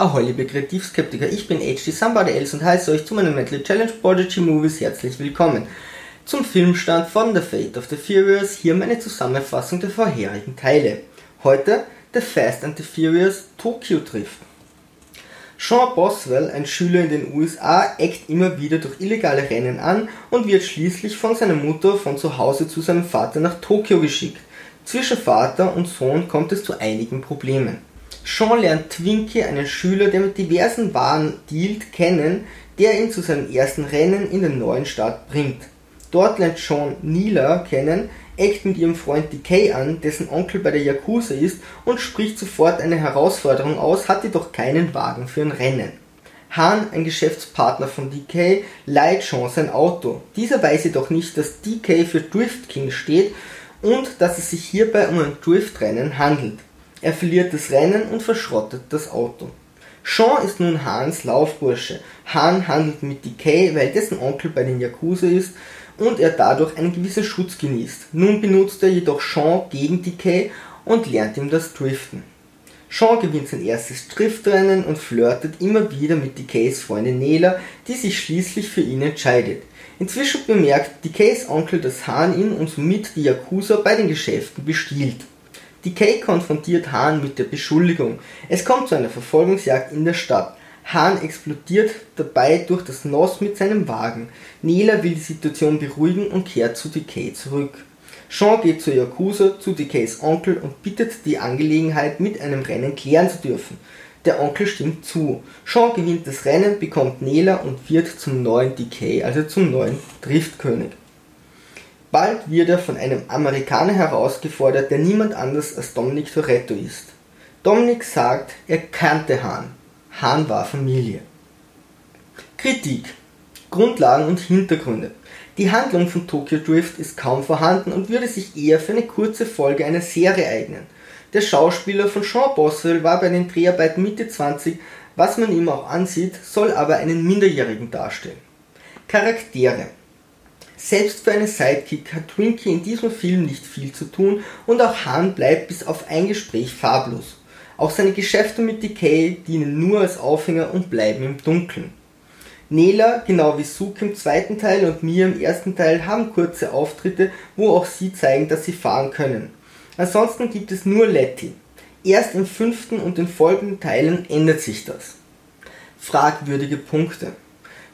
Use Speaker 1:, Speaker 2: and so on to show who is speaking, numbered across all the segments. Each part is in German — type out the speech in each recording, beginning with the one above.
Speaker 1: Ahoi liebe Kreativskeptiker, ich bin HD Somebody Else und heiße euch zu meinem Metal Challenge Prodigy Movies herzlich willkommen. Zum Filmstand von The Fate of the Furious, hier meine Zusammenfassung der vorherigen Teile. Heute The Fast and the Furious Tokyo Drift. Sean Boswell, ein Schüler in den USA, eckt immer wieder durch illegale Rennen an und wird schließlich von seiner Mutter von zu Hause zu seinem Vater nach Tokio geschickt. Zwischen Vater und Sohn kommt es zu einigen Problemen. Sean lernt Twinkie, einen Schüler, der mit diversen Waren dealt, kennen, der ihn zu seinem ersten Rennen in der neuen Stadt bringt. Dort lernt Sean Neela kennen, eckt mit ihrem Freund Decay an, dessen Onkel bei der Yakuza ist und spricht sofort eine Herausforderung aus, hat jedoch keinen Wagen für ein Rennen. Han, ein Geschäftspartner von DK, leiht Sean sein Auto. Dieser weiß jedoch nicht, dass DK für Drift King steht und dass es sich hierbei um ein Driftrennen handelt. Er verliert das Rennen und verschrottet das Auto. Sean ist nun Hans Laufbursche. Han handelt mit Decay, weil dessen Onkel bei den Yakuza ist und er dadurch einen gewissen Schutz genießt. Nun benutzt er jedoch Sean gegen Decay und lernt ihm das Driften. Sean gewinnt sein erstes Driftrennen und flirtet immer wieder mit Decays Freundin Nela, die sich schließlich für ihn entscheidet. Inzwischen bemerkt Decays Onkel, dass Han ihn und somit die Yakuza bei den Geschäften bestiehlt. Decay konfrontiert Han mit der Beschuldigung. Es kommt zu einer Verfolgungsjagd in der Stadt. Han explodiert dabei durch das Nos mit seinem Wagen. Nela will die Situation beruhigen und kehrt zu Decay zurück. Sean geht zur Yakuza, zu Decays Onkel und bittet die Angelegenheit mit einem Rennen klären zu dürfen. Der Onkel stimmt zu. Sean gewinnt das Rennen, bekommt Nela und wird zum neuen Decay, also zum neuen Driftkönig. Bald wird er von einem Amerikaner herausgefordert, der niemand anders als Dominic Toretto ist. Dominic sagt, er kannte Hahn. Hahn war Familie. Kritik Grundlagen und Hintergründe Die Handlung von Tokyo Drift ist kaum vorhanden und würde sich eher für eine kurze Folge einer Serie eignen. Der Schauspieler von Sean Boswell war bei den Dreharbeiten Mitte 20, was man ihm auch ansieht, soll aber einen Minderjährigen darstellen. Charaktere selbst für einen Sidekick hat Twinkie in diesem Film nicht viel zu tun und auch Han bleibt bis auf ein Gespräch farblos. Auch seine Geschäfte mit Decay dienen nur als Aufhänger und bleiben im Dunkeln. Nela, genau wie Suk im zweiten Teil und Mia im ersten Teil, haben kurze Auftritte, wo auch sie zeigen, dass sie fahren können. Ansonsten gibt es nur Letty. Erst im fünften und den folgenden Teilen ändert sich das. Fragwürdige Punkte.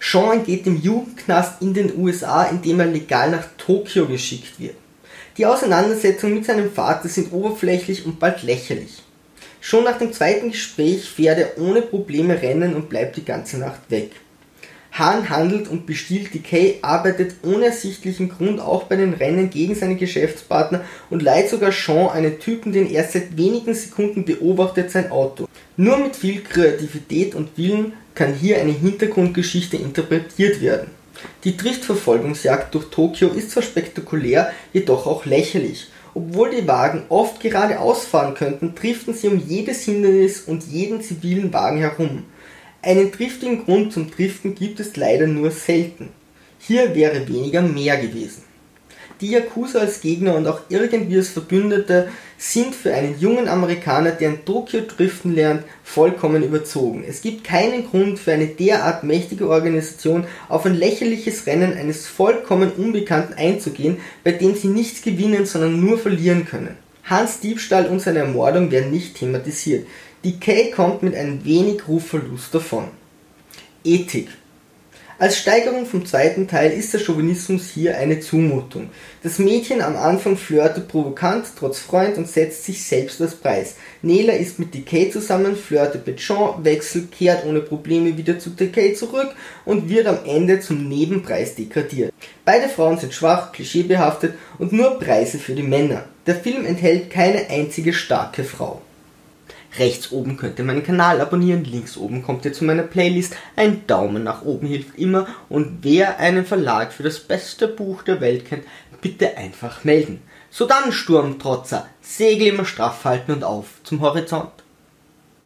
Speaker 1: Sean geht im Jugendknast in den USA, indem er legal nach Tokio geschickt wird. Die Auseinandersetzungen mit seinem Vater sind oberflächlich und bald lächerlich. Schon nach dem zweiten Gespräch fährt er ohne Probleme rennen und bleibt die ganze Nacht weg. Han handelt und bestiehlt Decay, arbeitet ohne ersichtlichen Grund auch bei den Rennen gegen seine Geschäftspartner und leiht sogar Sean, einen Typen, den er seit wenigen Sekunden beobachtet, sein Auto. Nur mit viel Kreativität und Willen kann hier eine Hintergrundgeschichte interpretiert werden. Die Driftverfolgungsjagd durch Tokio ist zwar spektakulär, jedoch auch lächerlich. Obwohl die Wagen oft geradeaus fahren könnten, driften sie um jedes Hindernis und jeden zivilen Wagen herum. Einen triftigen Grund zum Driften gibt es leider nur selten. Hier wäre weniger mehr gewesen. Die Yakuza als Gegner und auch irgendwie als Verbündete sind für einen jungen Amerikaner, der in Tokio driften lernt, vollkommen überzogen. Es gibt keinen Grund für eine derart mächtige Organisation auf ein lächerliches Rennen eines vollkommen Unbekannten einzugehen, bei dem sie nichts gewinnen, sondern nur verlieren können. Hans Diebstahl und seine Ermordung werden nicht thematisiert. Decay kommt mit einem wenig Rufverlust davon. Ethik als Steigerung vom zweiten Teil ist der Chauvinismus hier eine Zumutung. Das Mädchen am Anfang flirtet provokant, trotz Freund und setzt sich selbst als Preis. Nela ist mit Decay zusammen, flirtet mit Jean, wechselt, kehrt ohne Probleme wieder zu Decay zurück und wird am Ende zum Nebenpreis degradiert. Beide Frauen sind schwach, klischeebehaftet und nur Preise für die Männer. Der Film enthält keine einzige starke Frau. Rechts oben könnt ihr meinen Kanal abonnieren, links oben kommt ihr zu meiner Playlist. Ein Daumen nach oben hilft immer und wer einen Verlag für das beste Buch der Welt kennt, bitte einfach melden. So dann, Sturmtrotzer, Segel immer straff halten und auf zum Horizont.